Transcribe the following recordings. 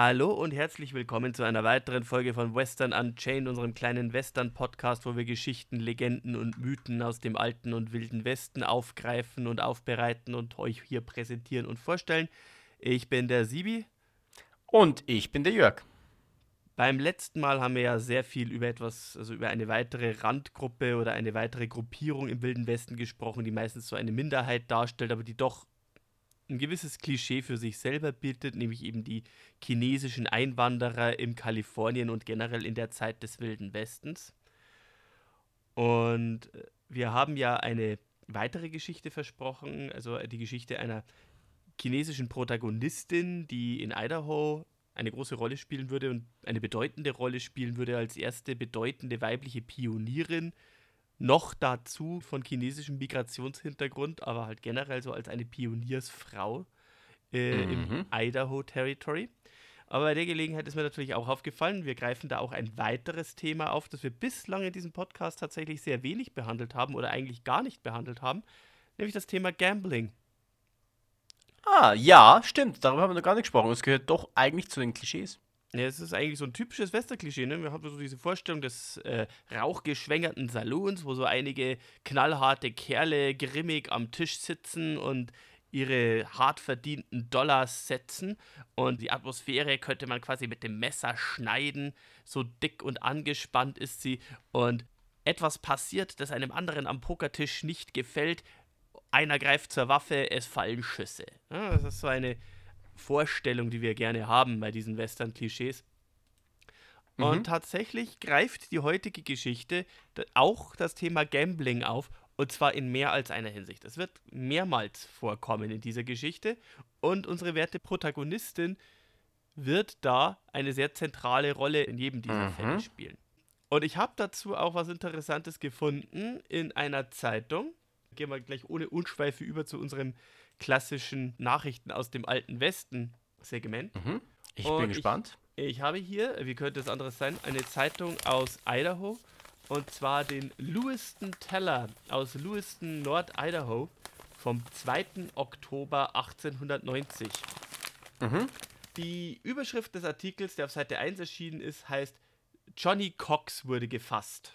Hallo und herzlich willkommen zu einer weiteren Folge von Western Unchained, unserem kleinen Western-Podcast, wo wir Geschichten, Legenden und Mythen aus dem alten und wilden Westen aufgreifen und aufbereiten und euch hier präsentieren und vorstellen. Ich bin der Sibi. Und ich bin der Jörg. Beim letzten Mal haben wir ja sehr viel über etwas, also über eine weitere Randgruppe oder eine weitere Gruppierung im Wilden Westen gesprochen, die meistens so eine Minderheit darstellt, aber die doch ein gewisses Klischee für sich selber bietet, nämlich eben die chinesischen Einwanderer im Kalifornien und generell in der Zeit des Wilden Westens. Und äh, wir haben ja eine weitere Geschichte versprochen, also die Geschichte einer chinesischen Protagonistin, die in Idaho eine große Rolle spielen würde und eine bedeutende Rolle spielen würde als erste bedeutende weibliche Pionierin noch dazu von chinesischem Migrationshintergrund, aber halt generell so als eine Pioniersfrau äh, mhm. im Idaho Territory. Aber bei der Gelegenheit ist mir natürlich auch aufgefallen, wir greifen da auch ein weiteres Thema auf, das wir bislang in diesem Podcast tatsächlich sehr wenig behandelt haben oder eigentlich gar nicht behandelt haben, nämlich das Thema Gambling. Ah, ja, stimmt. Darüber haben wir noch gar nicht gesprochen. Es gehört doch eigentlich zu den Klischees. Ja, es ist eigentlich so ein typisches Western-Klischee, ne? Wir haben so diese Vorstellung des äh, rauchgeschwängerten Salons, wo so einige knallharte Kerle grimmig am Tisch sitzen und ihre hart verdienten Dollars setzen und die Atmosphäre könnte man quasi mit dem Messer schneiden, so dick und angespannt ist sie und etwas passiert, das einem anderen am Pokertisch nicht gefällt, einer greift zur Waffe, es fallen Schüsse. Ja, das ist so eine Vorstellung, die wir gerne haben bei diesen Western-Klischees. Mhm. Und tatsächlich greift die heutige Geschichte auch das Thema Gambling auf, und zwar in mehr als einer Hinsicht. Es wird mehrmals vorkommen in dieser Geschichte, und unsere werte Protagonistin wird da eine sehr zentrale Rolle in jedem dieser mhm. Fälle spielen. Und ich habe dazu auch was Interessantes gefunden in einer Zeitung. Gehen wir gleich ohne Unschweife über zu unserem klassischen Nachrichten aus dem alten Westen Segment. Mhm. Ich und bin gespannt. Ich, ich habe hier, wie könnte es anderes sein, eine Zeitung aus Idaho und zwar den Lewiston Teller aus Lewiston, Nord-Idaho vom 2. Oktober 1890. Mhm. Die Überschrift des Artikels, der auf Seite 1 erschienen ist, heißt Johnny Cox wurde gefasst.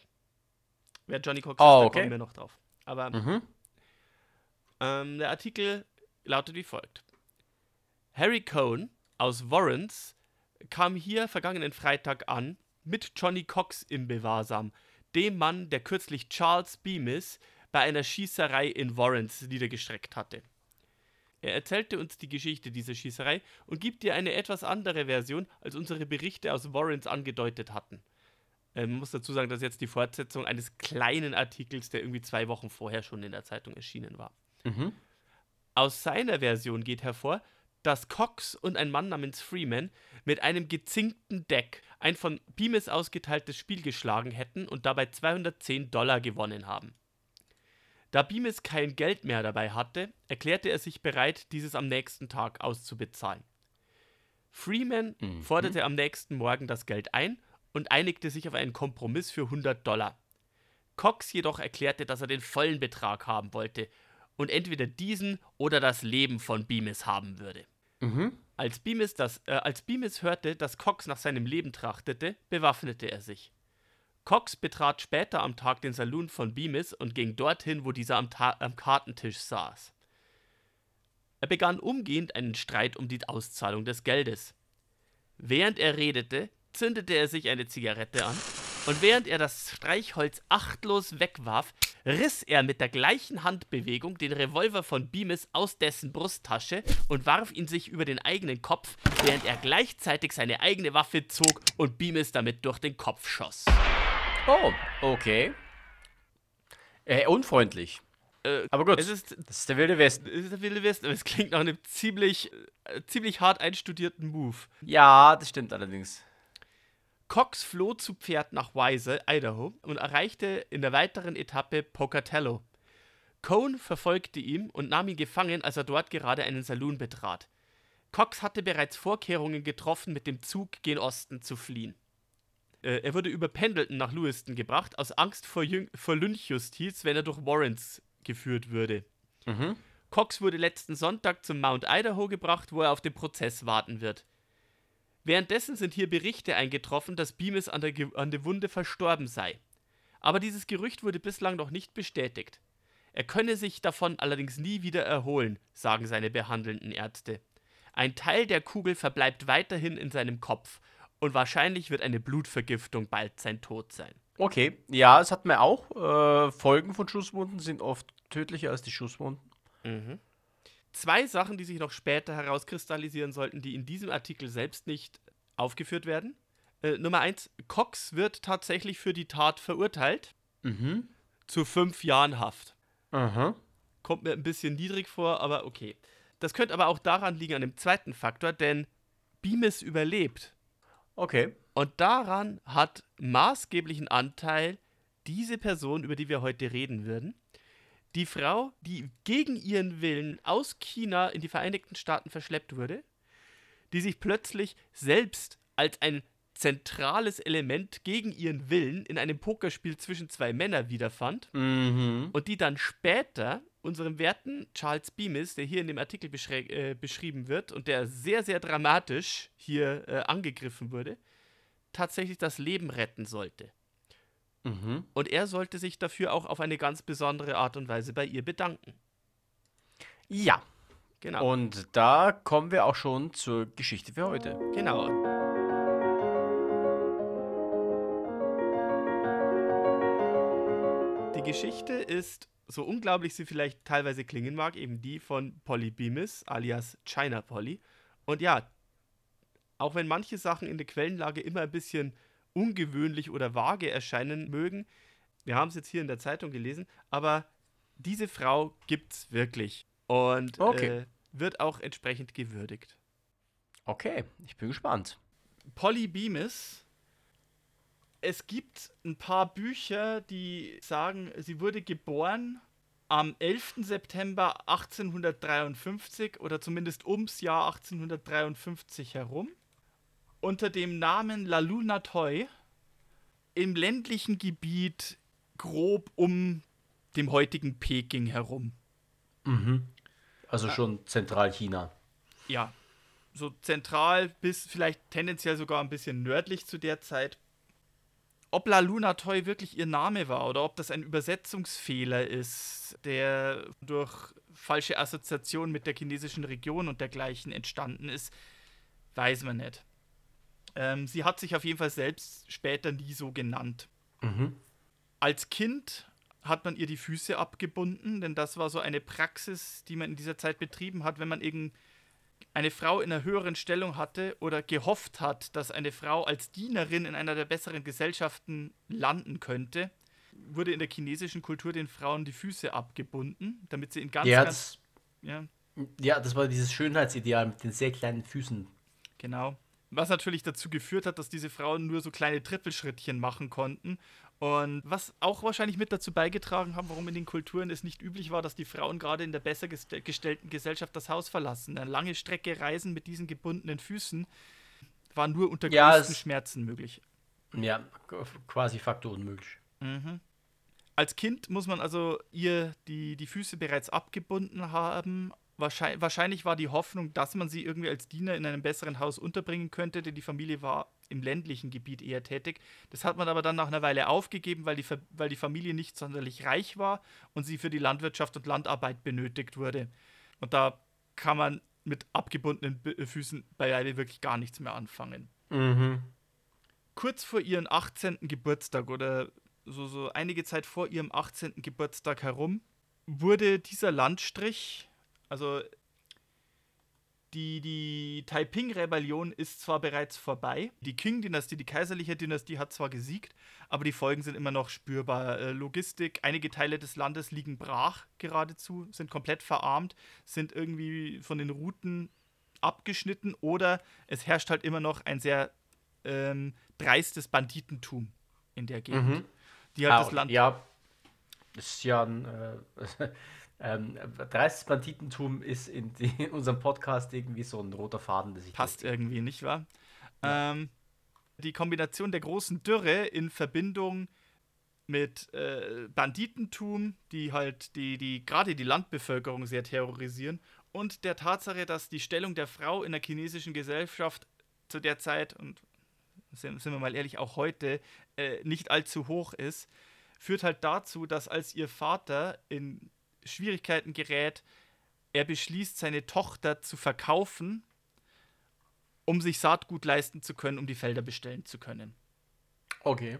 Wer Johnny Cox oh, ist, da okay. kommen wir noch drauf. Aber mhm. ähm, der Artikel lautet wie folgt. Harry Cohn aus Warrens kam hier vergangenen Freitag an mit Johnny Cox im Bewahrsam, dem Mann, der kürzlich Charles Bemis bei einer Schießerei in Warrens niedergestreckt hatte. Er erzählte uns die Geschichte dieser Schießerei und gibt dir eine etwas andere Version, als unsere Berichte aus Warrens angedeutet hatten. Ähm, man muss dazu sagen, dass jetzt die Fortsetzung eines kleinen Artikels, der irgendwie zwei Wochen vorher schon in der Zeitung erschienen war. Mhm. Aus seiner Version geht hervor, dass Cox und ein Mann namens Freeman mit einem gezinkten Deck ein von Bemis ausgeteiltes Spiel geschlagen hätten und dabei 210 Dollar gewonnen haben. Da Bemis kein Geld mehr dabei hatte, erklärte er sich bereit, dieses am nächsten Tag auszubezahlen. Freeman mhm. forderte am nächsten Morgen das Geld ein und einigte sich auf einen Kompromiss für 100 Dollar. Cox jedoch erklärte, dass er den vollen Betrag haben wollte und entweder diesen oder das Leben von Bemis haben würde. Mhm. Als, Bemis das, äh, als Bemis hörte, dass Cox nach seinem Leben trachtete, bewaffnete er sich. Cox betrat später am Tag den Saloon von Bemis und ging dorthin, wo dieser am, Ta am Kartentisch saß. Er begann umgehend einen Streit um die Auszahlung des Geldes. Während er redete, zündete er sich eine Zigarette an und während er das Streichholz achtlos wegwarf, riss er mit der gleichen Handbewegung den Revolver von Bemis aus dessen Brusttasche und warf ihn sich über den eigenen Kopf, während er gleichzeitig seine eigene Waffe zog und Bemis damit durch den Kopf schoss. Oh, okay. Äh, unfreundlich. Äh, aber gut, es ist, das ist der Wilde Westen. Es ist der Wilde Westen, aber es klingt nach einem ziemlich, äh, ziemlich hart einstudierten Move. Ja, das stimmt allerdings. Cox floh zu Pferd nach Wise, Idaho, und erreichte in der weiteren Etappe Pocatello. Cohn verfolgte ihn und nahm ihn gefangen, als er dort gerade einen Saloon betrat. Cox hatte bereits Vorkehrungen getroffen, mit dem Zug gen Osten zu fliehen. Äh, er wurde über Pendleton nach Lewiston gebracht, aus Angst vor, Jüng vor Lynchjustiz, wenn er durch Warrens geführt würde. Mhm. Cox wurde letzten Sonntag zum Mount Idaho gebracht, wo er auf den Prozess warten wird. Währenddessen sind hier Berichte eingetroffen, dass Beamis an der, Ge an der Wunde verstorben sei. Aber dieses Gerücht wurde bislang noch nicht bestätigt. Er könne sich davon allerdings nie wieder erholen, sagen seine behandelnden Ärzte. Ein Teil der Kugel verbleibt weiterhin in seinem Kopf und wahrscheinlich wird eine Blutvergiftung bald sein Tod sein. Okay, ja, es hat mir auch. Äh, Folgen von Schusswunden sind oft tödlicher als die Schusswunden. Mhm. Zwei Sachen, die sich noch später herauskristallisieren sollten, die in diesem Artikel selbst nicht aufgeführt werden. Äh, Nummer eins, Cox wird tatsächlich für die Tat verurteilt Mhm. zu fünf Jahren Haft. Aha. Kommt mir ein bisschen niedrig vor, aber okay. Das könnte aber auch daran liegen, an dem zweiten Faktor, denn Beamis überlebt. Okay. Und daran hat maßgeblichen Anteil diese Person, über die wir heute reden würden. Die Frau, die gegen ihren Willen aus China in die Vereinigten Staaten verschleppt wurde, die sich plötzlich selbst als ein zentrales Element gegen ihren Willen in einem Pokerspiel zwischen zwei Männern wiederfand Mhm. und die dann später unserem werten Charles Beamis, der hier in dem Artikel äh, beschrieben wird und der sehr, sehr dramatisch hier äh, angegriffen wurde, tatsächlich das Leben retten sollte. Mhm. Und er sollte sich dafür auch auf eine ganz besondere Art und Weise bei ihr bedanken. Ja. Genau. Und da kommen wir auch schon zur Geschichte für heute. genau. Die Geschichte ist, so unglaublich sie vielleicht teilweise klingen mag, eben die von Polly Beamis, alias China Polly. Und ja, auch wenn manche Sachen in der Quellenlage immer ein bisschen ungewöhnlich oder vage erscheinen mögen, wir haben es jetzt hier in der Zeitung gelesen, aber diese Frau gibt's wirklich und Okay. äh, wird auch entsprechend gewürdigt. Okay, ich bin gespannt. Polly Beamis. Es gibt ein paar Bücher, die sagen, sie wurde geboren am 11. September 1853 oder zumindest ums Jahr 1853 herum unter dem Namen La Luna Toy im ländlichen Gebiet grob um dem heutigen Peking herum. Also schon Zentralchina. ja, so zentral bis vielleicht tendenziell sogar ein bisschen nördlich zu der Zeit. Ob La Luna Toy wirklich ihr Name war oder ob das ein Übersetzungsfehler ist, der durch falsche Assoziation mit der chinesischen Region und dergleichen entstanden ist, weiß man nicht. Ähm, sie hat sich auf jeden Fall selbst später nie so genannt. Mhm. Als Kind hat man ihr die Füße abgebunden, denn das war so eine Praxis, die man in dieser Zeit betrieben hat, wenn man irgend eine Frau in einer höheren Stellung hatte oder gehofft hat, dass eine Frau als Dienerin in einer der besseren Gesellschaften landen könnte, wurde in der chinesischen Kultur den Frauen die Füße abgebunden, damit sie in ganz, Ja, ganz das, ja, ja, das war dieses Schönheitsideal mit den sehr kleinen Füßen. Genau. Was natürlich dazu geführt hat, dass diese Frauen nur so kleine Trippelschrittchen machen konnten. Und was auch wahrscheinlich mit dazu beigetragen haben, warum in den Kulturen es nicht üblich war, dass die Frauen gerade in der besser geste- gestellten Gesellschaft das Haus verlassen. Eine lange Strecke Reisen mit diesen gebundenen Füßen war nur unter Ja, größten Schmerzen möglich. Ja, quasi Faktor unmöglich. Mhm. Als Kind muss man also ihr die, die Füße bereits abgebunden haben. Wahrscheinlich, wahrscheinlich war die Hoffnung, dass man sie irgendwie als Diener in einem besseren Haus unterbringen könnte, denn die Familie war im ländlichen Gebiet eher tätig. Das hat man aber dann nach einer Weile aufgegeben, weil die, weil die Familie nicht sonderlich reich war und sie für die Landwirtschaft und Landarbeit benötigt wurde. Und da kann man mit abgebundenen B- Füßen beileibe wirklich gar nichts mehr anfangen Mhm. kurz vor ihrem 18. Geburtstag oder so, so einige Zeit vor ihrem 18. Geburtstag herum wurde dieser Landstrich, also die, die Taiping-Rebellion ist zwar bereits vorbei, die Qing-Dynastie, die kaiserliche Dynastie hat zwar gesiegt, aber die Folgen sind immer noch spürbar. Äh, Logistik, einige Teile des Landes liegen brach geradezu, sind komplett verarmt, sind irgendwie von den Routen abgeschnitten oder es herrscht halt immer noch ein sehr ähm, dreistes Banditentum in der Gegend. Mhm. Die halt Ah, das Land Ja, ist ja ein. Äh, ähm, dreistes Banditentum ist in, die, in unserem Podcast irgendwie so ein roter Faden, der sich passt irgendwie, nicht wahr? Ähm, die Kombination der großen Dürre in Verbindung mit äh, Banditentum, die halt die, die gerade die Landbevölkerung sehr terrorisieren, und der Tatsache, dass die Stellung der Frau in der chinesischen Gesellschaft zu der Zeit und sind, sind wir mal ehrlich, auch heute äh, nicht allzu hoch ist, führt halt dazu, dass als ihr Vater in Schwierigkeiten gerät, er beschließt, seine Tochter zu verkaufen, um sich Saatgut leisten zu können, um die Felder bestellen zu können. Okay.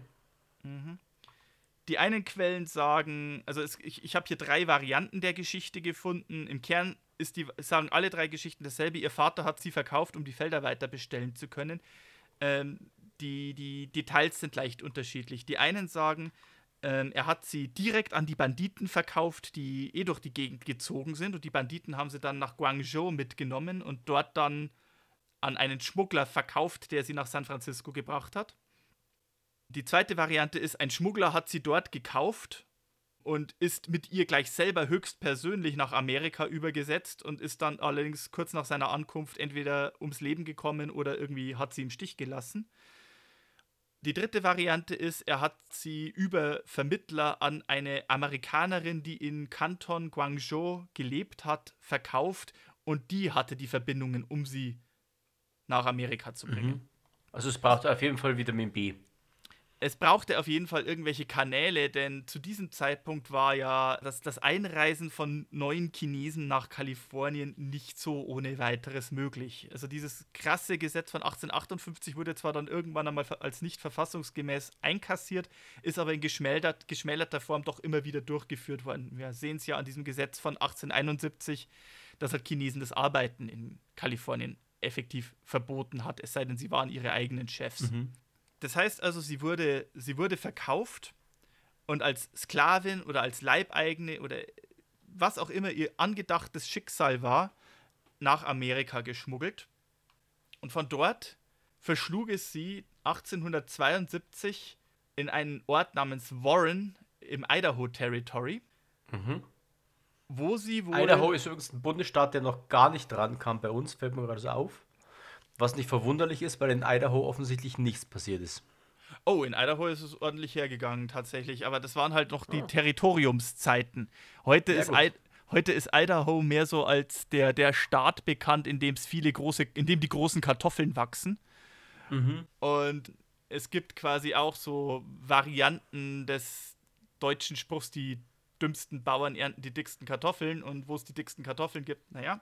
Die einen Quellen sagen, also es, ich, ich habe hier drei Varianten der Geschichte gefunden. Im Kern ist die, sagen alle drei Geschichten dasselbe. Ihr Vater hat sie verkauft, um die Felder weiter bestellen zu können. Ähm, die, die Details sind leicht unterschiedlich. Die einen sagen, ähm, er hat sie direkt an die Banditen verkauft, die eh durch die Gegend gezogen sind. Und die Banditen haben sie dann nach Guangzhou mitgenommen und dort dann an einen Schmuggler verkauft, der sie nach San Francisco gebracht hat. Die zweite Variante ist, ein Schmuggler hat sie dort gekauft und ist mit ihr gleich selber höchstpersönlich nach Amerika übergesetzt und ist dann allerdings kurz nach seiner Ankunft entweder ums Leben gekommen oder irgendwie hat sie im Stich gelassen. Die dritte Variante ist, er hat sie über Vermittler an eine Amerikanerin, die in Kanton Guangzhou gelebt hat, verkauft und die hatte die Verbindungen, um sie nach Amerika zu bringen. Also es braucht auf jeden Fall Vitamin B. es brauchte auf jeden Fall irgendwelche Kanäle, denn zu diesem Zeitpunkt war ja das, das Einreisen von neuen Chinesen nach Kalifornien nicht so ohne weiteres möglich. Also dieses krasse Gesetz von 1858 wurde zwar dann irgendwann einmal als nicht verfassungsgemäß einkassiert, ist aber in geschmälert, geschmälerter Form doch immer wieder durchgeführt worden. Wir sehen es ja an diesem Gesetz von 1871, dass halt Chinesen das Arbeiten in Kalifornien effektiv verboten hat, es sei denn, sie waren ihre eigenen Chefs. Das heißt also, sie wurde, sie wurde verkauft und als Sklavin oder als Leibeigene oder was auch immer ihr angedachtes Schicksal war, nach Amerika geschmuggelt. Und von dort verschlug es sie 1872 in einen Ort namens Warren im Idaho Territory, wo sie wohl... Idaho ist übrigens ein Bundesstaat, der noch gar nicht dran kam bei uns, fällt mir gerade so auf. Was nicht verwunderlich ist, weil in Idaho offensichtlich nichts passiert ist. Oh, in Idaho ist es ordentlich hergegangen tatsächlich, aber das waren halt noch die Territoriumszeiten. Heute Ja, ist. I heute ist Idaho mehr so als der, der Staat bekannt, in dem es viele große, in dem die großen Kartoffeln wachsen. Und es gibt quasi auch so Varianten des deutschen Spruchs, die dümmsten Bauern ernten die dicksten Kartoffeln und wo es die dicksten Kartoffeln gibt, naja.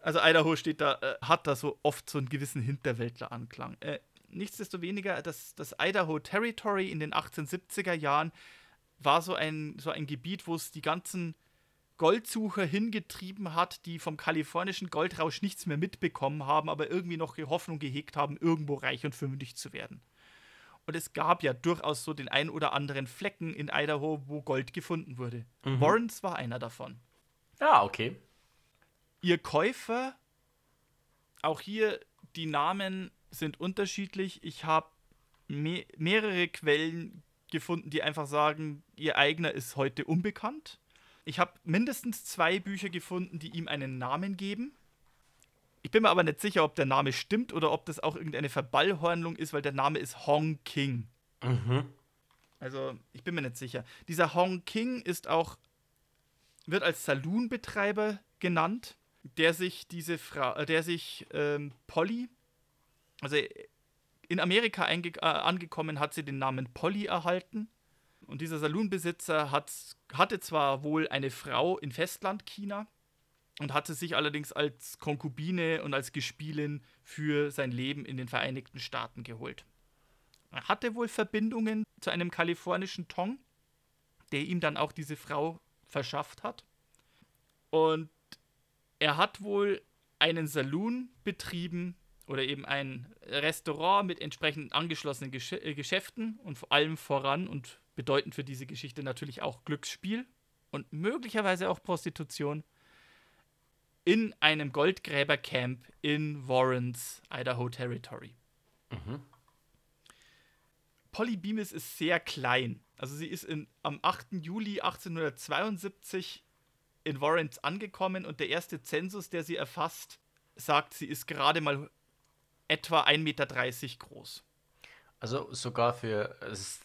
Also Idaho steht da, äh, hat da so oft so einen gewissen Hinterwäldler-Anklang. Äh, nichtsdestoweniger, das, das Idaho Territory in den 1870er Jahren war so ein, so ein Gebiet, wo es die ganzen Goldsucher hingetrieben hat, die vom kalifornischen Goldrausch nichts mehr mitbekommen haben, aber irgendwie noch Hoffnung gehegt haben, irgendwo reich und fündig zu werden. Und es gab ja durchaus so den ein oder anderen Flecken in Idaho, wo Gold gefunden wurde. Warrens war einer davon. Ja, okay. Ihr Käufer, auch hier die Namen sind unterschiedlich. Ich habe me mehrere Quellen gefunden, die einfach sagen, ihr eigener ist heute unbekannt. Ich habe mindestens zwei Bücher gefunden, die ihm einen Namen geben. Ich bin mir aber nicht sicher, ob der Name stimmt oder ob das auch irgendeine Verballhornung ist, weil der Name ist Hong King. Also, ich bin mir nicht sicher. Dieser Hong King ist auch, wird als Saloonbetreiber genannt, der sich diese Frau, äh, der sich ähm, Polly, also in Amerika äh, angekommen, hat sie den Namen Polly erhalten. Und dieser Saloonbesitzer hat, hatte zwar wohl eine Frau in Festlandchina und hatte sich allerdings als Konkubine und als Gespielin für sein Leben in den Vereinigten Staaten geholt. Er hatte wohl Verbindungen zu einem kalifornischen Tong, der ihm dann auch diese Frau verschafft hat. Und er hat wohl einen Saloon betrieben oder eben ein Restaurant mit entsprechend angeschlossenen Gesch äh, Geschäften und vor allem voran und bedeutend für diese Geschichte natürlich auch Glücksspiel und möglicherweise auch Prostitution in einem Goldgräbercamp in Warrens, Idaho Territory. Mhm. Polly Bemis ist sehr klein. Also sie ist in, am 8. Juli 1872 in Warrens angekommen und der erste Zensus, der sie erfasst, sagt, sie ist gerade mal etwa 1,30 Meter groß. Also sogar für, es ist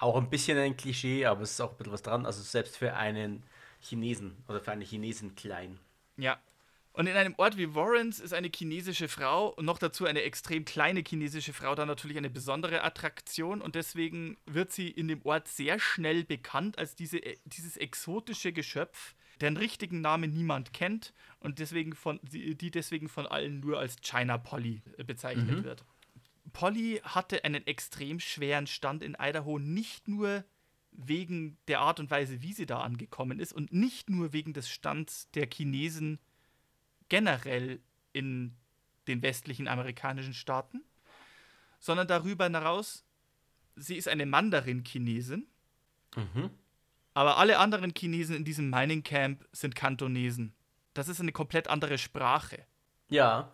auch ein bisschen ein Klischee, aber es ist auch ein bisschen was dran, also selbst für einen Chinesen oder für eine Chinesin klein. Ja. Und in einem Ort wie Warrens ist eine chinesische Frau und noch dazu eine extrem kleine chinesische Frau dann natürlich eine besondere Attraktion und deswegen wird sie in dem Ort sehr schnell bekannt als diese, äh, dieses exotische Geschöpf, deren richtigen Namen niemand kennt und deswegen von, die deswegen von allen nur als China Polly äh, bezeichnet mhm. wird. Polly hatte einen extrem schweren Stand in Idaho, nicht nur wegen der Art und Weise, wie sie da angekommen ist und nicht nur wegen des Stands der Chinesen generell in den westlichen amerikanischen Staaten, sondern darüber hinaus, sie ist eine Mandarin-Chinesin, mhm. aber alle anderen Chinesen in diesem Mining Camp sind Kantonesen. Das ist eine komplett andere Sprache. Ja,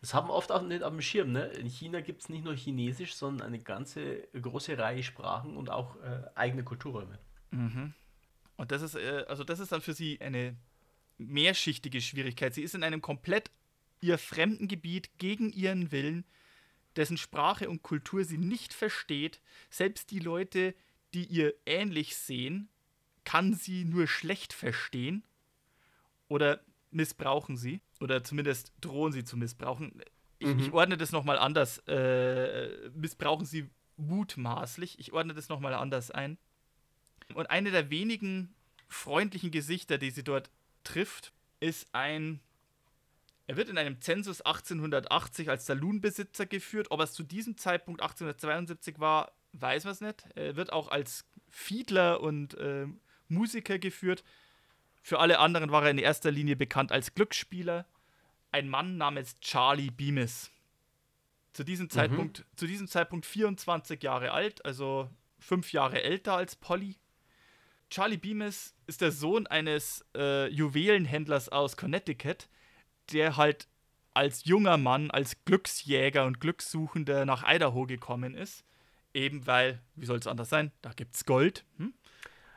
das haben wir oft auch nicht am Schirm. Ne? In China gibt es nicht nur Chinesisch, sondern eine ganze große Reihe Sprachen und auch äh, eigene Kulturräume. Mhm. Und das ist, äh, also das ist dann für sie eine mehrschichtige Schwierigkeit. Sie ist in einem komplett ihr fremden Gebiet gegen ihren Willen, dessen Sprache und Kultur sie nicht versteht. Selbst die Leute, die ihr ähnlich sehen, kann sie nur schlecht verstehen oder missbrauchen sie oder zumindest drohen sie zu missbrauchen. Ich, mhm. ich ordne das nochmal anders. Äh, missbrauchen sie mutmaßlich. Ich ordne das nochmal anders ein. Und eine der wenigen freundlichen Gesichter, die sie dort trifft, ist ein. Er wird in einem Zensus 1880 als Saloonbesitzer geführt. Ob es zu diesem Zeitpunkt 1872 war, weiß man es nicht. Er wird auch als Fiedler und äh, Musiker geführt. Für alle anderen war er in erster Linie bekannt als Glücksspieler. Ein Mann namens Charlie Bemis. Zu diesem, mhm. Zeitpunkt, zu diesem Zeitpunkt 24 Jahre alt, also fünf Jahre älter als Polly. Charlie Bemis ist der Sohn eines äh, Juwelenhändlers aus Connecticut, der halt als junger Mann, als Glücksjäger und Glückssuchender nach Idaho gekommen ist. Eben weil, wie soll es anders sein, da gibt's Gold. Hm?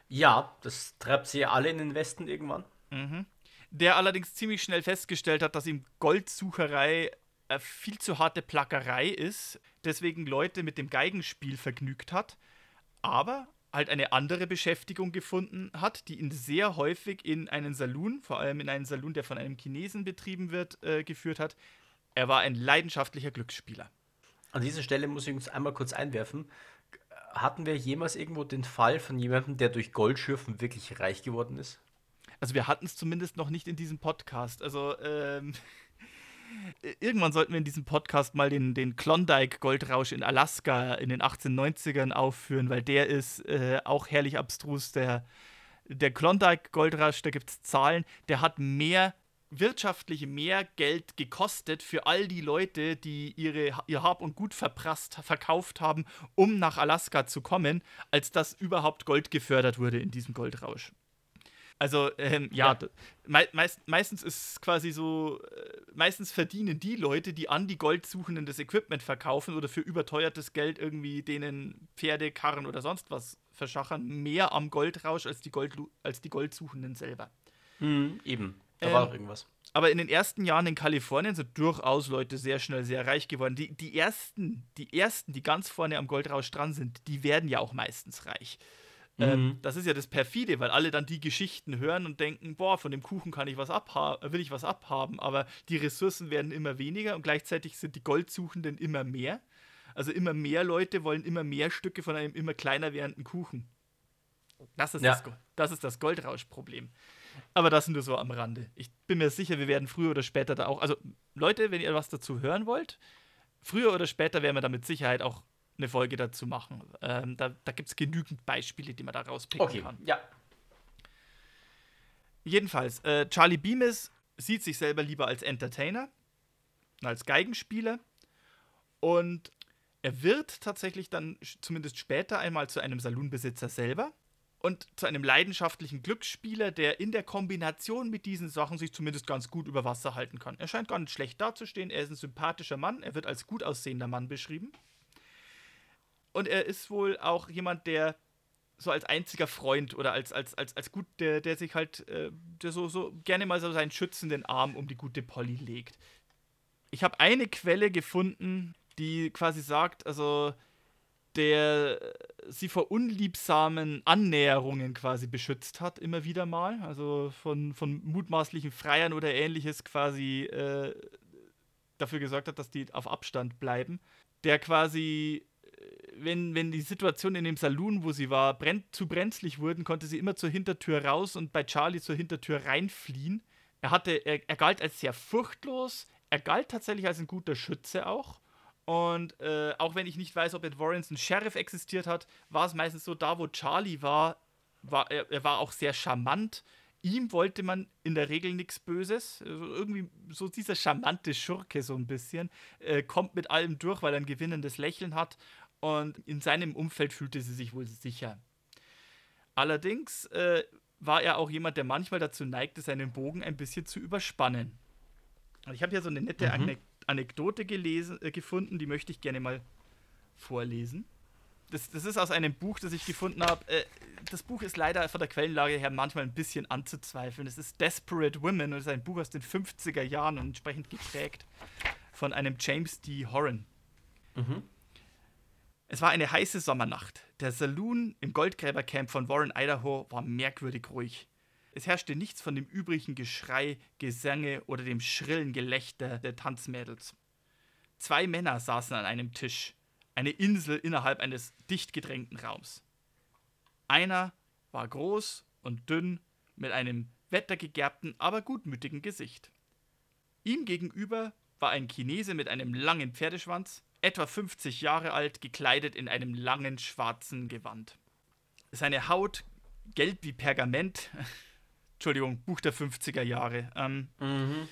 Ja, das treibt sie ja alle in den Westen irgendwann. Mhm. Der allerdings ziemlich schnell festgestellt hat, dass ihm Goldsucherei eine viel zu harte Plackerei ist, deswegen Leute mit dem Geigenspiel vergnügt hat, aber halt eine andere Beschäftigung gefunden hat, die ihn sehr häufig in einen Saloon, vor allem in einen Saloon, der von einem Chinesen betrieben wird, äh, geführt hat. Er war ein leidenschaftlicher Glücksspieler. An dieser Stelle muss ich uns einmal kurz einwerfen hatten wir jemals irgendwo den Fall von jemandem, der durch Goldschürfen wirklich reich geworden ist? Also wir hatten es zumindest noch nicht in diesem Podcast. Also ähm, irgendwann sollten wir in diesem Podcast mal den, den Klondike-Goldrausch in Alaska in den 1890ern aufführen, weil der ist äh, auch herrlich abstrus. Der, der Klondike-Goldrausch, da gibt es Zahlen, der hat mehr wirtschaftlich mehr Geld gekostet für all die Leute, die ihre, ihr Hab und Gut verprasst, verkauft haben, um nach Alaska zu kommen, als dass überhaupt Gold gefördert wurde in diesem Goldrausch. Also, ähm, ja, ja. Me meist, meistens ist quasi so, äh, meistens verdienen die Leute, die an die Goldsuchenden das Equipment verkaufen oder für überteuertes Geld irgendwie denen Pferde, Karren oder sonst was verschachern, mehr am Goldrausch als die, Gold, als die Goldsuchenden selber. Mhm, eben. Da ähm, war doch irgendwas. Aber in den ersten Jahren in Kalifornien sind durchaus Leute sehr schnell sehr reich geworden. Die, die, ersten, die ersten, die ganz vorne am Goldrausch dran sind, die werden ja auch meistens reich. Ähm, mhm. Ähm, das ist ja das perfide, weil alle dann die Geschichten hören und denken, boah, von dem Kuchen kann ich was abhaben, will ich was abhaben, aber die Ressourcen werden immer weniger und gleichzeitig sind die Goldsuchenden immer mehr. Also immer mehr Leute wollen immer mehr Stücke von einem immer kleiner werdenden Kuchen. Das ist, ja. das, das, ist das Goldrauschproblem. Aber das nur so am Rande. Ich bin mir sicher, wir werden früher oder später da auch. Also, Leute, wenn ihr was dazu hören wollt, früher oder später werden wir da mit Sicherheit auch eine Folge dazu machen. Ähm, da da gibt es genügend Beispiele, die man da rauspicken okay, kann. Ja. Jedenfalls, äh, Charlie Beamis sieht sich selber lieber als Entertainer, als Geigenspieler. Und er wird tatsächlich dann zumindest später einmal zu einem Saloonbesitzer selber und zu einem leidenschaftlichen Glücksspieler, der in der Kombination mit diesen Sachen sich zumindest ganz gut über Wasser halten kann. Er scheint gar nicht schlecht dazustehen. Er ist ein sympathischer Mann. Er wird als gut aussehender Mann beschrieben. Und er ist wohl auch jemand, der so als einziger Freund oder als, als, als, als gut, der, der sich halt, äh, der so, so gerne mal so seinen schützenden Arm um die gute Polly legt. Ich habe eine Quelle gefunden, die quasi sagt, also der sie vor unliebsamen Annäherungen quasi beschützt hat, immer wieder mal. Also von, von mutmaßlichen Freiern oder ähnliches quasi äh, dafür gesorgt hat, dass die auf Abstand bleiben. Der quasi, wenn, wenn die Situation in dem Saloon, wo sie war, brenn, zu brenzlig wurden, konnte sie immer zur Hintertür raus und bei Charlie zur Hintertür reinfliehen. Er, hatte, er, er galt als sehr furchtlos, er galt tatsächlich als ein guter Schütze auch. Und äh, auch wenn ich nicht weiß, ob in Warrens ein Sheriff existiert hat, war es meistens so, da wo Charlie war, war er, er war auch sehr charmant. Ihm wollte man in der Regel nichts Böses. Also irgendwie so dieser charmante Schurke so ein bisschen. Äh, kommt mit allem durch, weil er ein gewinnendes Lächeln hat. Und in seinem Umfeld fühlte sie sich wohl sicher. Allerdings äh, war er auch jemand, der manchmal dazu neigte, seinen Bogen ein bisschen zu überspannen. Ich habe hier so eine nette mhm. Anek Anekdote gelesen, äh, gefunden, die möchte ich gerne mal vorlesen. Das, das ist aus einem Buch, das ich gefunden habe. Äh, das Buch ist leider von der Quellenlage her manchmal ein bisschen anzuzweifeln. Es ist Desperate Women und ist ein Buch aus den 50er Jahren und entsprechend geprägt von einem James D. Horan. Mhm. Es war eine heiße Sommernacht. Der Saloon im Goldgräbercamp von Warren, Idaho, war merkwürdig ruhig. Es herrschte nichts von dem übrigen Geschrei, Gesänge oder dem schrillen Gelächter der Tanzmädels. Zwei Männer saßen an einem Tisch, eine Insel innerhalb eines dicht gedrängten Raums. Einer war groß und dünn, mit einem wettergegerbten, aber gutmütigen Gesicht. Ihm gegenüber war ein Chinese mit einem langen Pferdeschwanz, etwa 50 Jahre alt, gekleidet in einem langen schwarzen Gewand. Seine Haut, gelb wie Pergament, Entschuldigung, Buch der 50er Jahre. Ähm, mhm.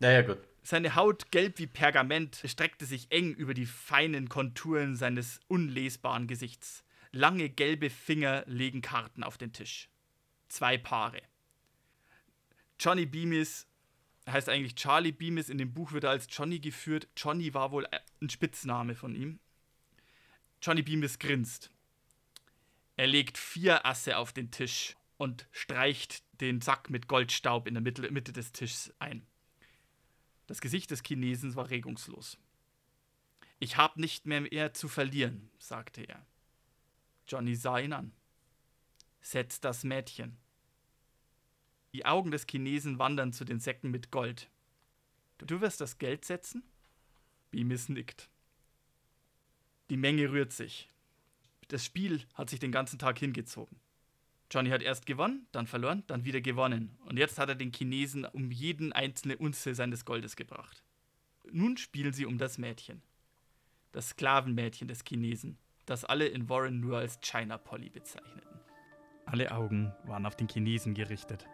Naja, gut. Seine Haut, gelb wie Pergament, streckte sich eng über die feinen Konturen seines unlesbaren Gesichts. Lange gelbe Finger legen Karten auf den Tisch. Zwei Paare. Johnny Beamis heißt eigentlich Charlie Beamis. In dem Buch wird er als Johnny geführt. Johnny war wohl ein Spitzname von ihm. Johnny Beamis grinst. Er legt vier Asse auf den Tisch und streicht den Sack mit Goldstaub in der Mitte, Mitte des Tisches ein. Das Gesicht des Chinesen war regungslos. Ich habe nicht mehr, mehr zu verlieren, sagte er. Johnny sah ihn an. Setz das Mädchen. Die Augen des Chinesen wandern zu den Säcken mit Gold. Du wirst das Geld setzen? Beamis nickt. Die Menge rührt sich. Das Spiel hat sich den ganzen Tag hingezogen. Johnny hat erst gewonnen, dann verloren, dann wieder gewonnen. Und jetzt hat er den Chinesen um jeden einzelne Unze seines Goldes gebracht. Nun spielen sie um das Mädchen. Das Sklavenmädchen des Chinesen, das alle in Warren nur als China Polly bezeichneten. Alle Augen waren auf den Chinesen gerichtet.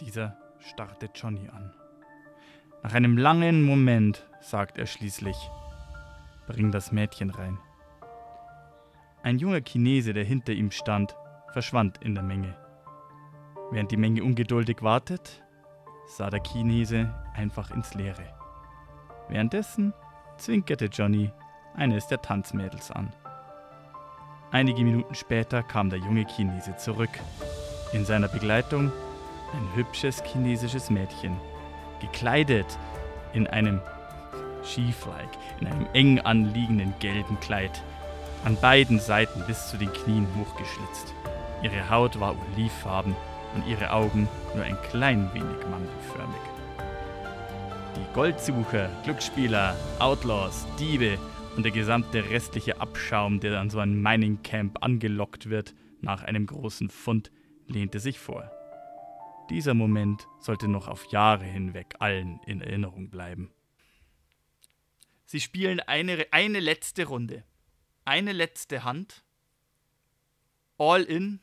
Dieser starrte Johnny an. Nach einem langen Moment sagt er schließlich: Bring das Mädchen rein. Ein junger Chinese, der hinter ihm stand, verschwand in der Menge. Während die Menge ungeduldig wartet, sah der Chinese einfach ins Leere. Währenddessen zwinkerte Johnny eines der Tanzmädels an. Einige Minuten später kam der junge Chinese zurück. In seiner Begleitung ein hübsches chinesisches Mädchen, gekleidet in einem Schiefleik, in einem eng anliegenden gelben Kleid, an beiden Seiten bis zu den Knien hochgeschlitzt. Ihre Haut war olivfarben und ihre Augen nur ein klein wenig mandelförmig. Die Goldsucher, Glücksspieler, Outlaws, Diebe und der gesamte restliche Abschaum, der an so ein Mining Camp angelockt wird, nach einem großen Fund, lehnte sich vor. Dieser Moment sollte noch auf Jahre hinweg allen in Erinnerung bleiben. Sie spielen eine, eine letzte Runde. Eine letzte Hand. All in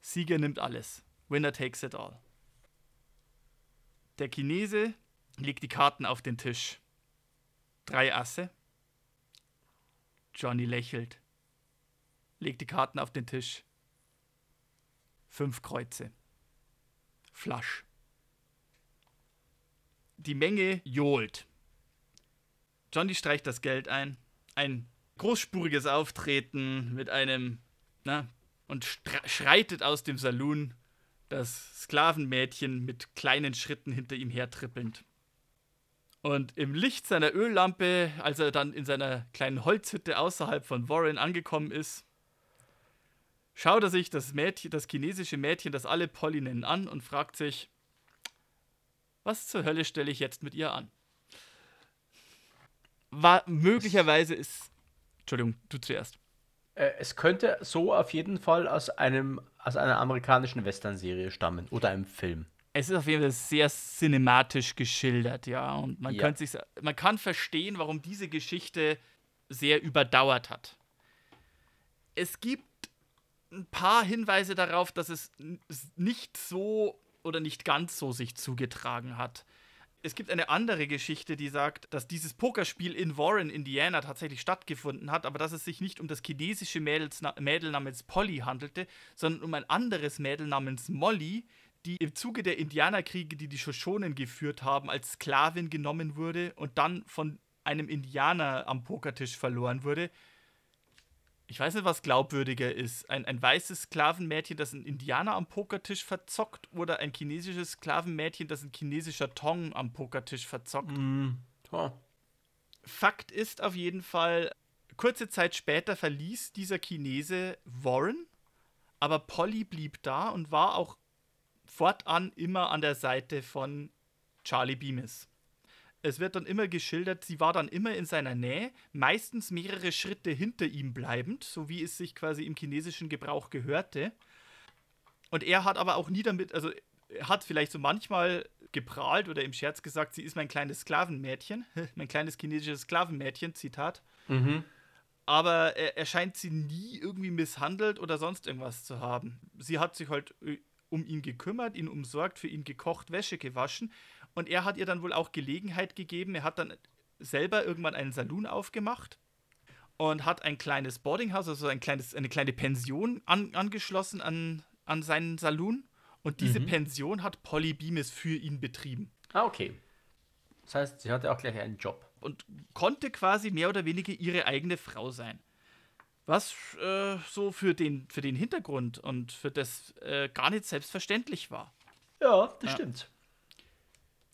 Sieger nimmt alles. Winner takes it all. Der Chinese legt die Karten auf den Tisch. Drei Asse. Johnny lächelt. Legt die Karten auf den Tisch. Fünf Kreuze. Flasch. Die Menge johlt. Johnny streicht das Geld ein. Ein großspuriges Auftreten mit einem, na, und schreitet aus dem Saloon, das Sklavenmädchen mit kleinen Schritten hinter ihm hertrippelnd. Und im Licht seiner Öllampe, als er dann in seiner kleinen Holzhütte außerhalb von Warren angekommen ist, schaut er sich das Mädchen, das chinesische Mädchen, das alle Polly nennen, an und fragt sich, was zur Hölle stelle ich jetzt mit ihr an? War möglicherweise ist. Entschuldigung, du zuerst. Äh, es könnte so auf jeden Fall aus einem aus einer amerikanischen Western-Serie stammen oder einem Film. Es ist auf jeden Fall sehr cinematisch geschildert, ja. Und man, ja. Sich, man kann verstehen, warum diese Geschichte sehr überdauert hat. Es gibt ein paar Hinweise darauf, dass es nicht so oder nicht ganz so sich zugetragen hat. Es gibt eine andere Geschichte, die sagt, dass dieses Pokerspiel in Warren, Indiana, tatsächlich stattgefunden hat, aber dass es sich nicht um das chinesische Mädels, Mädel namens Polly handelte, sondern um ein anderes Mädel namens Molly, die im Zuge der Indianerkriege, die die Shoshonen geführt haben, als Sklavin genommen wurde und dann von einem Indianer am Pokertisch verloren wurde ich weiß nicht, was glaubwürdiger ist. Ein, ein weißes Sklavenmädchen, das ein Indianer am Pokertisch verzockt, oder ein chinesisches Sklavenmädchen, das ein chinesischer Tong am Pokertisch verzockt. Mm. Oh. Fakt ist auf jeden Fall, kurze Zeit später verließ dieser Chinese Warren, aber Polly blieb da und war auch fortan immer an der Seite von Charlie Beamis. Es wird dann immer geschildert, sie war dann immer in seiner Nähe, meistens mehrere Schritte hinter ihm bleibend, so wie es sich quasi im chinesischen Gebrauch gehörte. Und er hat aber auch nie damit, also er hat vielleicht so manchmal geprahlt oder im Scherz gesagt, sie ist mein kleines Sklavenmädchen, mein kleines chinesisches Sklavenmädchen, Zitat. Mhm. Aber er, er scheint sie nie irgendwie misshandelt oder sonst irgendwas zu haben. Sie hat sich halt äh, um ihn gekümmert, ihn umsorgt, für ihn gekocht, Wäsche gewaschen und er hat ihr dann wohl auch Gelegenheit gegeben. Er hat dann selber irgendwann einen Saloon aufgemacht und hat ein kleines Boardinghouse, also ein kleines, eine kleine Pension an, angeschlossen an, an seinen Saloon. Und diese mhm. Pension hat Polly Beamis für ihn betrieben. Ah, okay. Das heißt, sie hatte auch gleich einen Job. Und konnte quasi mehr oder weniger ihre eigene Frau sein. Was äh, so für den, für den Hintergrund und für das äh, gar nicht selbstverständlich war. Ja, das ja. stimmt.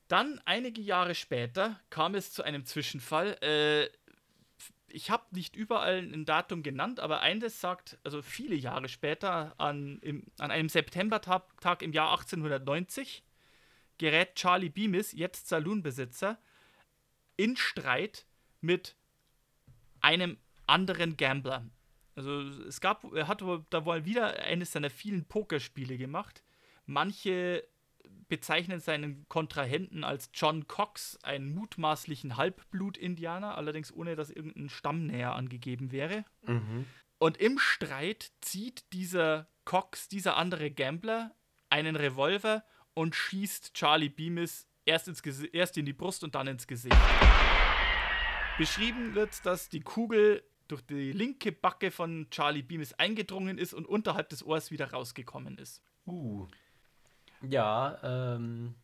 Dann, einige Jahre später, kam es zu einem Zwischenfall. Äh, ich habe nicht überall ein Datum genannt, aber eines sagt, also viele Jahre später, an, im, an einem Septembertag im Jahr 1890, gerät Charlie Beamis, jetzt Saloonbesitzer, in Streit mit einem anderen Gambler. Also es gab, er hat da wohl wieder eines seiner vielen Pokerspiele gemacht. Manche bezeichnen seinen Kontrahenten als John Cox, einen mutmaßlichen Halbblut-Indianer, allerdings ohne dass irgendein Stamm näher angegeben wäre. Mhm. Und im Streit zieht dieser Cox, dieser andere Gambler, einen Revolver und schießt Charlie Beamis erst, ins erst in die Brust und dann ins Gesicht. Beschrieben wird, dass die Kugel durch die linke Backe von Charlie Beamis eingedrungen ist und unterhalb des Ohrs wieder rausgekommen ist. Uh. Ja, ähm,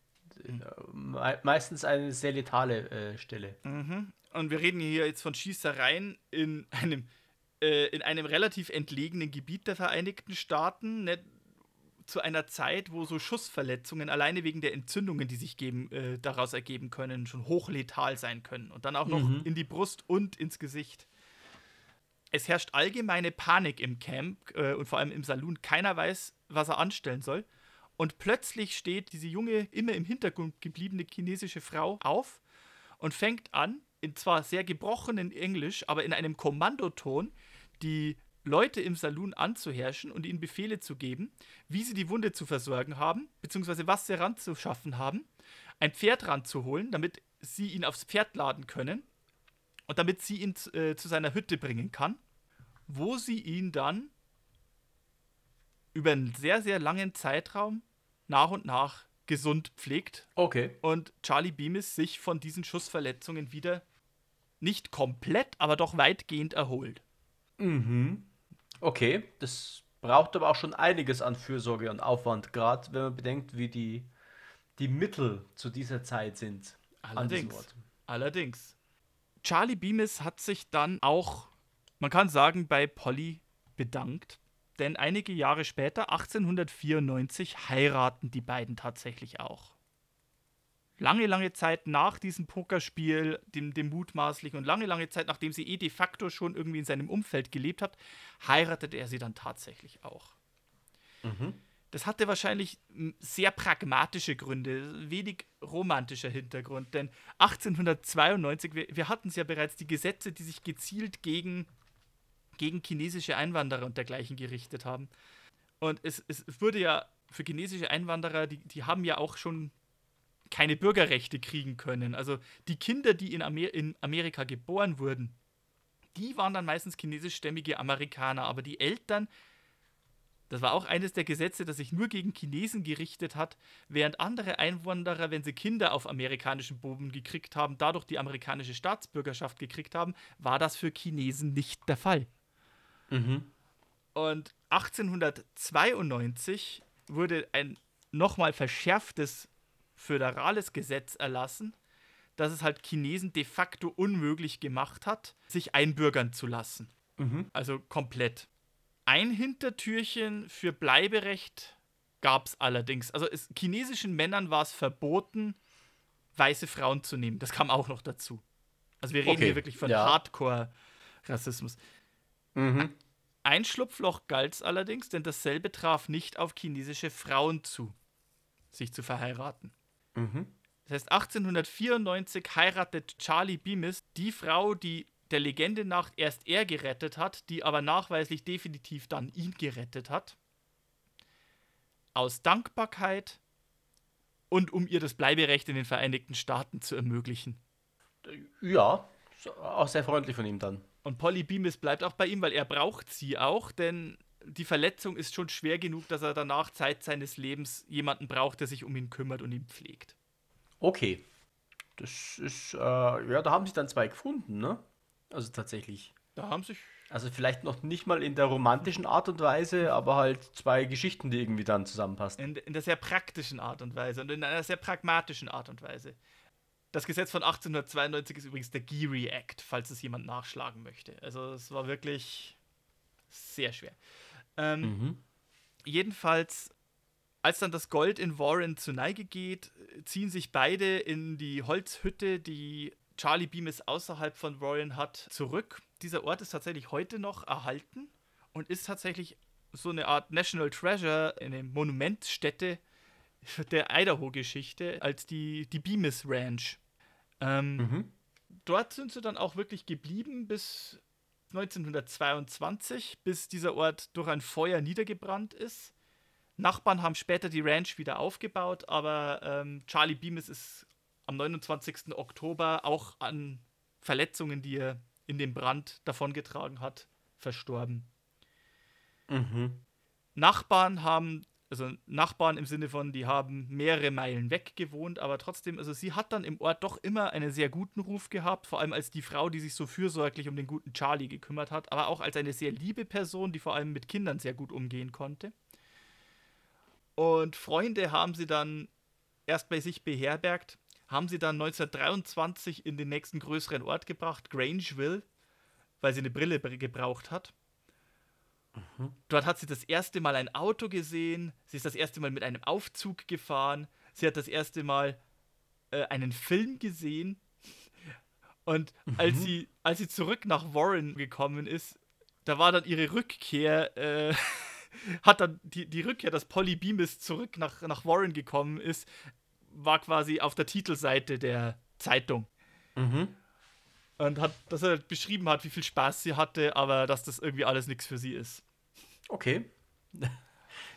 me meistens eine sehr letale äh, Stelle. Mhm. Und wir reden hier jetzt von Schießereien in einem, äh, in einem relativ entlegenen Gebiet der Vereinigten Staaten, ne, zu einer Zeit, wo so Schussverletzungen alleine wegen der Entzündungen, die sich geben, äh, daraus ergeben können, schon hochletal sein können. Und dann auch noch mhm. in die Brust und ins Gesicht. Es herrscht allgemeine Panik im Camp äh, und vor allem im Saloon. Keiner weiß, was er anstellen soll. Und plötzlich steht diese junge, immer im Hintergrund gebliebene chinesische Frau auf und fängt an, in zwar sehr gebrochenen Englisch, aber in einem Kommandoton, die Leute im Saloon anzuherrschen und ihnen Befehle zu geben, wie sie die Wunde zu versorgen haben, beziehungsweise was sie ranzuschaffen haben, ein Pferd ranzuholen, damit sie ihn aufs Pferd laden können und damit sie ihn äh, zu seiner Hütte bringen kann, wo sie ihn dann über einen sehr, sehr langen Zeitraum nach und nach gesund pflegt. Okay. Und Charlie Beamis sich von diesen Schussverletzungen wieder nicht komplett, aber doch weitgehend erholt. Mhm. Okay, das Braucht aber auch schon einiges an Fürsorge und Aufwand, gerade wenn man bedenkt, wie die, die Mittel zu dieser Zeit sind. Allerdings. Allerdings. Charlie Beamis hat sich dann auch, man kann sagen, bei Polly bedankt. Denn einige Jahre später, 1894, heiraten die beiden tatsächlich auch. Lange, lange Zeit nach diesem Pokerspiel, dem, dem mutmaßlichen, und lange, lange Zeit, nachdem sie eh de facto schon irgendwie in seinem Umfeld gelebt hat, heiratet er sie dann tatsächlich auch. Mhm. Das hatte wahrscheinlich sehr pragmatische Gründe, wenig romantischer Hintergrund, denn 1892, wir, wir hatten es ja bereits, die Gesetze, die sich gezielt gegen, gegen chinesische Einwanderer und dergleichen gerichtet haben. Und es, es wurde ja für chinesische Einwanderer, die, die haben ja auch schon keine Bürgerrechte kriegen können. Also die Kinder, die in, Amer in Amerika geboren wurden, die waren dann meistens chinesischstämmige Amerikaner, aber die Eltern das war auch eines der Gesetze, das sich nur gegen Chinesen gerichtet hat, während andere Einwanderer, wenn sie Kinder auf amerikanischem Boden gekriegt haben, dadurch die amerikanische Staatsbürgerschaft gekriegt haben, war das für Chinesen nicht der Fall. Mhm. Und 1892 wurde ein nochmal verschärftes föderales Gesetz erlassen, das es halt Chinesen de facto unmöglich gemacht hat, sich einbürgern zu lassen. Mhm. Also komplett. Ein Hintertürchen für Bleiberecht gab es allerdings. Also es, chinesischen Männern war es verboten, weiße Frauen zu nehmen. Das kam auch noch dazu. Also wir reden okay. hier wirklich von ja. Hardcore-Rassismus. Mhm. Ein Schlupfloch galt es allerdings, denn dasselbe traf nicht auf chinesische Frauen zu, sich zu verheiraten. Mhm. Das heißt, 1894 heiratet Charlie Beamis die Frau, die der Legende nach erst er gerettet hat, die aber nachweislich definitiv dann ihn gerettet hat. Aus Dankbarkeit und um ihr das Bleiberecht in den Vereinigten Staaten zu ermöglichen. Ja, auch sehr freundlich von ihm dann. Und Polly Beamis bleibt auch bei ihm, weil er braucht sie auch, denn die Verletzung ist schon schwer genug, dass er danach Zeit seines Lebens jemanden braucht, der sich um ihn kümmert und ihn pflegt. Okay. Das ist, äh, ja, da haben sich dann zwei gefunden, ne? Also tatsächlich. Da haben sich. Also vielleicht noch nicht mal in der romantischen Art und Weise, aber halt zwei Geschichten, die irgendwie dann zusammenpassen. In, in der sehr praktischen Art und Weise und in einer sehr pragmatischen Art und Weise. Das Gesetz von 1892 ist übrigens der Geary Act, falls es jemand nachschlagen möchte. Also es war wirklich sehr schwer. Ähm, mhm. Jedenfalls, als dann das Gold in Warren zu Neige geht, ziehen sich beide in die Holzhütte, die Charlie Beamis außerhalb von Warren hat, zurück. Dieser Ort ist tatsächlich heute noch erhalten und ist tatsächlich so eine Art National Treasure, eine Monumentstätte der Idaho-Geschichte als die, die Beamis Ranch. Ähm, mhm. Dort sind sie dann auch wirklich geblieben bis 1922, bis dieser Ort durch ein Feuer niedergebrannt ist. Nachbarn haben später die Ranch wieder aufgebaut, aber ähm, Charlie Beamis ist am 29. Oktober auch an Verletzungen, die er in dem Brand davongetragen hat, verstorben. Mhm. Nachbarn haben, also Nachbarn im Sinne von, die haben mehrere Meilen weg gewohnt, aber trotzdem, also sie hat dann im Ort doch immer einen sehr guten Ruf gehabt, vor allem als die Frau, die sich so fürsorglich um den guten Charlie gekümmert hat, aber auch als eine sehr liebe Person, die vor allem mit Kindern sehr gut umgehen konnte. Und Freunde haben sie dann erst bei sich beherbergt, haben sie dann 1923 in den nächsten größeren Ort gebracht, Grangeville, weil sie eine Brille gebraucht hat. Mhm. Dort hat sie das erste Mal ein Auto gesehen, sie ist das erste Mal mit einem Aufzug gefahren, sie hat das erste Mal äh, einen Film gesehen. Und mhm. als, sie, als sie zurück nach Warren gekommen ist, da war dann ihre Rückkehr, äh, hat dann die, die Rückkehr, dass Polly Beamis zurück nach, nach Warren gekommen ist, war quasi auf der Titelseite der Zeitung. Mhm. Und hat, dass er beschrieben hat, wie viel Spaß sie hatte, aber dass das irgendwie alles nichts für sie ist. Okay.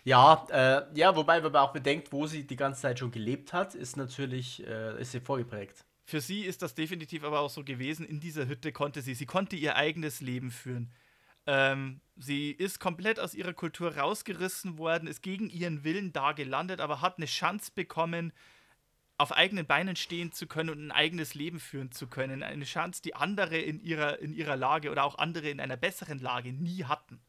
Ja, äh, ja, wobei, wenn man auch bedenkt, wo sie die ganze Zeit schon gelebt hat, ist natürlich, äh, ist sie vorgeprägt. Für sie ist das definitiv aber auch so gewesen. In dieser Hütte konnte sie, sie konnte ihr eigenes Leben führen. Ähm, sie ist komplett aus ihrer Kultur rausgerissen worden, ist gegen ihren Willen da gelandet, aber hat eine Chance bekommen, auf eigenen Beinen stehen zu können und ein eigenes Leben führen zu können. Eine Chance, die andere in ihrer, in ihrer Lage oder auch andere in einer besseren Lage nie hatten.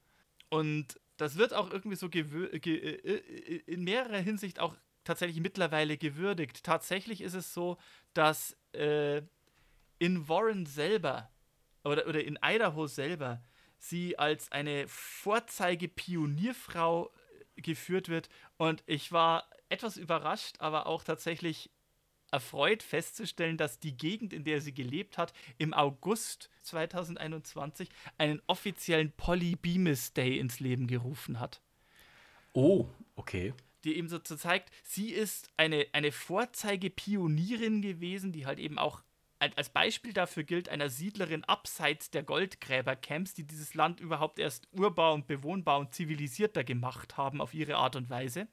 Und das wird auch irgendwie so ge äh, in mehrerer Hinsicht auch tatsächlich mittlerweile gewürdigt. Tatsächlich ist es so, dass äh, in Warren selber oder, oder in Idaho selber sie als eine Vorzeige-Pionierfrau geführt wird. Und ich war etwas überrascht, aber auch tatsächlich erfreut festzustellen, dass die Gegend, in der sie gelebt hat, im August 2021 einen offiziellen Polly Bemis Day ins Leben gerufen hat. Oh, okay. Die eben so zeigt, sie ist eine, eine Vorzeige-Pionierin gewesen, die halt eben auch als Beispiel dafür gilt, einer Siedlerin abseits der Goldgräbercamps, die dieses Land überhaupt erst urbar und bewohnbar und zivilisierter gemacht haben auf ihre Art und Weise.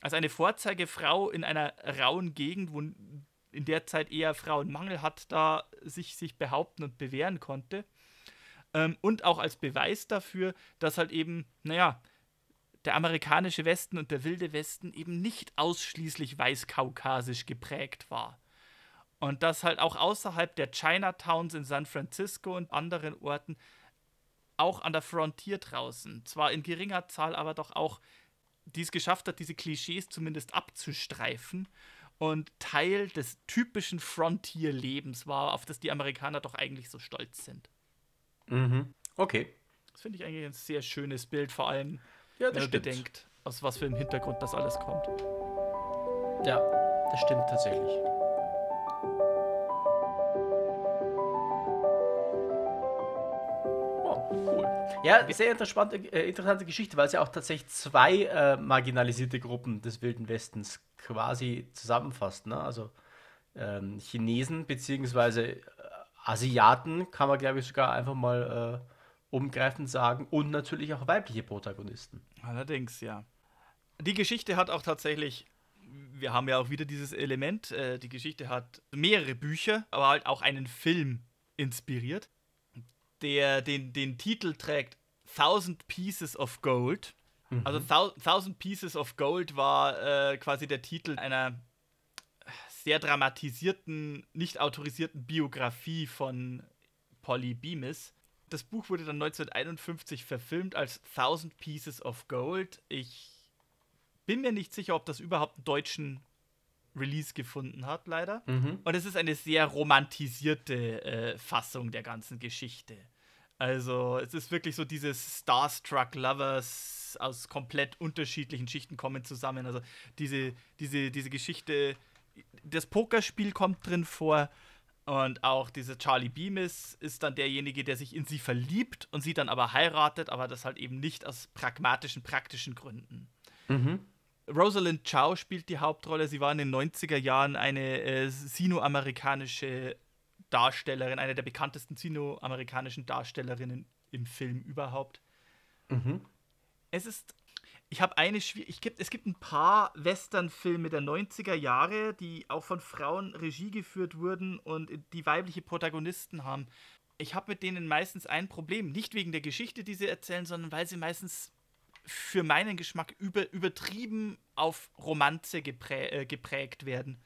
Als eine Vorzeigefrau in einer rauen Gegend, wo in der Zeit eher Frauenmangel hat, da sich, sich behaupten und bewähren konnte. Ähm, und auch als Beweis dafür, dass halt eben, naja, der amerikanische Westen und der wilde Westen eben nicht ausschließlich weißkaukasisch geprägt war. Und dass halt auch außerhalb der Chinatowns in San Francisco und anderen Orten, auch an der Frontier draußen, zwar in geringer Zahl, aber doch auch die es geschafft hat, diese Klischees zumindest abzustreifen und Teil des typischen Frontier-Lebens war, auf das die Amerikaner doch eigentlich so stolz sind. Mhm. Okay. Das finde ich eigentlich ein sehr schönes Bild, vor allem, ja, wenn man bedenkt, aus was für einem Hintergrund das alles kommt. Ja, das stimmt tatsächlich. Ja, sehr interessante, äh, interessante Geschichte, weil es ja auch tatsächlich zwei äh, marginalisierte Gruppen des Wilden Westens quasi zusammenfasst. Ne? Also ähm, Chinesen bzw. Äh, Asiaten kann man, glaube ich, sogar einfach mal äh, umgreifend sagen und natürlich auch weibliche Protagonisten. Allerdings, ja. Die Geschichte hat auch tatsächlich wir haben ja auch wieder dieses Element. Äh, die Geschichte hat mehrere Bücher, aber halt auch einen Film inspiriert der den, den Titel trägt Thousand Pieces of Gold. Mhm. Also Thousand Pieces of Gold war äh, quasi der Titel einer sehr dramatisierten, nicht autorisierten Biografie von Polly Bemis. Das Buch wurde dann 1951 verfilmt als Thousand Pieces of Gold. Ich bin mir nicht sicher, ob das überhaupt einen deutschen Release gefunden hat, leider. Mhm. Und es ist eine sehr romantisierte äh, Fassung der ganzen Geschichte. Also es ist wirklich so dieses Starstruck Lovers aus komplett unterschiedlichen Schichten kommen zusammen. Also diese, diese, diese Geschichte, das Pokerspiel kommt drin vor. Und auch dieser Charlie Beamis ist dann derjenige, der sich in sie verliebt und sie dann aber heiratet, aber das halt eben nicht aus pragmatischen, praktischen Gründen. Mhm. Rosalind Chow spielt die Hauptrolle. Sie war in den 90er Jahren eine äh, sinoamerikanische Darstellerin, eine der bekanntesten sinoamerikanischen Darstellerinnen im Film überhaupt. Mhm. Es ist, ich habe eine Schwierigkeit, es gibt ein paar Western-Filme der 90er Jahre, die auch von Frauen Regie geführt wurden und die weibliche Protagonisten haben. Ich habe mit denen meistens ein Problem, nicht wegen der Geschichte, die sie erzählen, sondern weil sie meistens für meinen Geschmack über, übertrieben auf Romanze geprä äh, geprägt werden.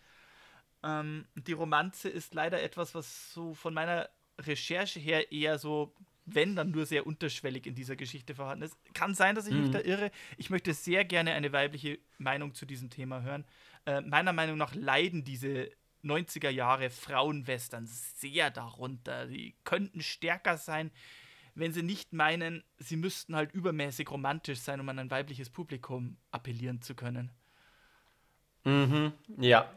Ähm, die Romanze ist leider etwas, was so von meiner Recherche her eher so, wenn dann nur sehr unterschwellig in dieser Geschichte vorhanden ist. Kann sein, dass ich mhm. mich da irre. Ich möchte sehr gerne eine weibliche Meinung zu diesem Thema hören. Äh, meiner Meinung nach leiden diese 90er Jahre Frauenwestern sehr darunter. Sie könnten stärker sein, wenn sie nicht meinen, sie müssten halt übermäßig romantisch sein, um an ein weibliches Publikum appellieren zu können. Mhm, ja.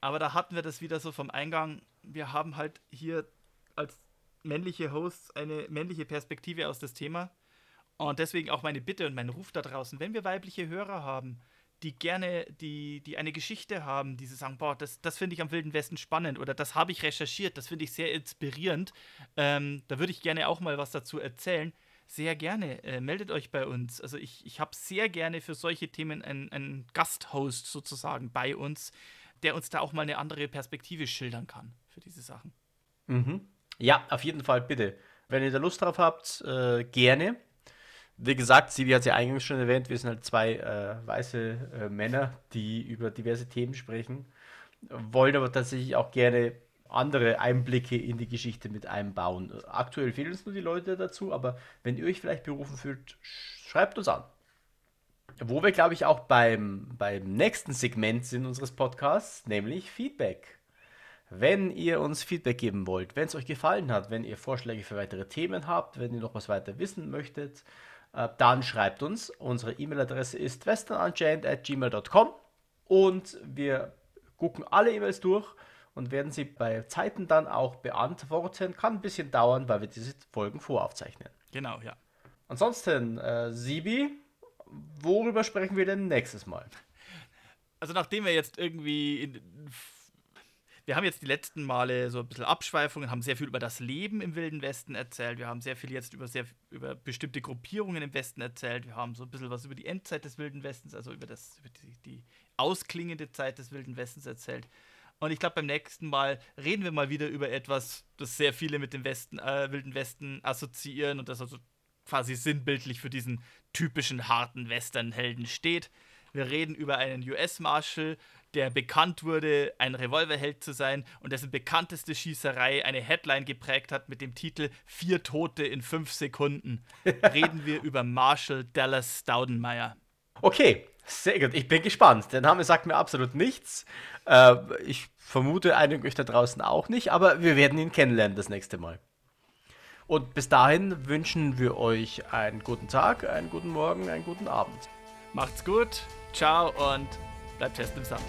Aber da hatten wir das wieder so vom Eingang. Wir haben halt hier als männliche Hosts eine männliche Perspektive aus das Thema. Und deswegen auch meine Bitte und mein Ruf da draußen, wenn wir weibliche Hörer haben, die gerne, die, die eine Geschichte haben, die sie sagen, boah, das, das finde ich am Wilden Westen spannend oder das habe ich recherchiert, das finde ich sehr inspirierend, ähm, da würde ich gerne auch mal was dazu erzählen. Sehr gerne, äh, meldet euch bei uns. Also ich, ich habe sehr gerne für solche Themen einen, einen Gasthost sozusagen bei uns, der uns da auch mal eine andere Perspektive schildern kann für diese Sachen. Mhm. Ja, auf jeden Fall, bitte. Wenn ihr da Lust drauf habt, äh, gerne. Wie gesagt, Sivi hat es ja eingangs schon erwähnt, wir sind halt zwei äh, weiße äh, Männer, die über diverse Themen sprechen, wollen aber tatsächlich auch gerne andere Einblicke in die Geschichte mit einbauen. Aktuell fehlen uns nur die Leute dazu, aber wenn ihr euch vielleicht berufen fühlt, schreibt uns an. Wo wir, glaube ich, auch beim, beim nächsten Segment sind unseres Podcasts, nämlich Feedback. Wenn ihr uns Feedback geben wollt, wenn es euch gefallen hat, wenn ihr Vorschläge für weitere Themen habt, wenn ihr noch was weiter wissen möchtet, äh, dann schreibt uns. Unsere E-Mail-Adresse ist westernunchained.gmail.com und wir gucken alle E-Mails durch und werden sie bei Zeiten dann auch beantworten. Kann ein bisschen dauern, weil wir diese Folgen voraufzeichnen. Genau, ja. Ansonsten, äh, Sibi, worüber sprechen wir denn nächstes Mal? Also nachdem wir jetzt irgendwie in, wir haben jetzt die letzten Male so ein bisschen Abschweifungen, haben sehr viel über das Leben im Wilden Westen erzählt. Wir haben sehr viel jetzt über, sehr, über bestimmte Gruppierungen im Westen erzählt. Wir haben so ein bisschen was über die Endzeit des Wilden Westens, also über, das, über die, die ausklingende Zeit des Wilden Westens erzählt. Und ich glaube, beim nächsten Mal reden wir mal wieder über etwas, das sehr viele mit dem Westen, äh, Wilden Westen assoziieren und das also quasi sinnbildlich für diesen typischen harten Western-Helden steht. Wir reden über einen US-Marshal, der bekannt wurde, ein Revolverheld zu sein und dessen bekannteste Schießerei eine Headline geprägt hat mit dem Titel Vier Tote in fünf Sekunden. reden wir über Marshall Dallas Staudenmeyer. Okay, sehr gut. Ich bin gespannt. Der Name sagt mir absolut nichts. Äh, ich vermute einige euch da draußen auch nicht, aber wir werden ihn kennenlernen das nächste Mal. Und bis dahin wünschen wir euch einen guten Tag, einen guten Morgen, einen guten Abend. Macht's gut, ciao und bleibt fest im Sand.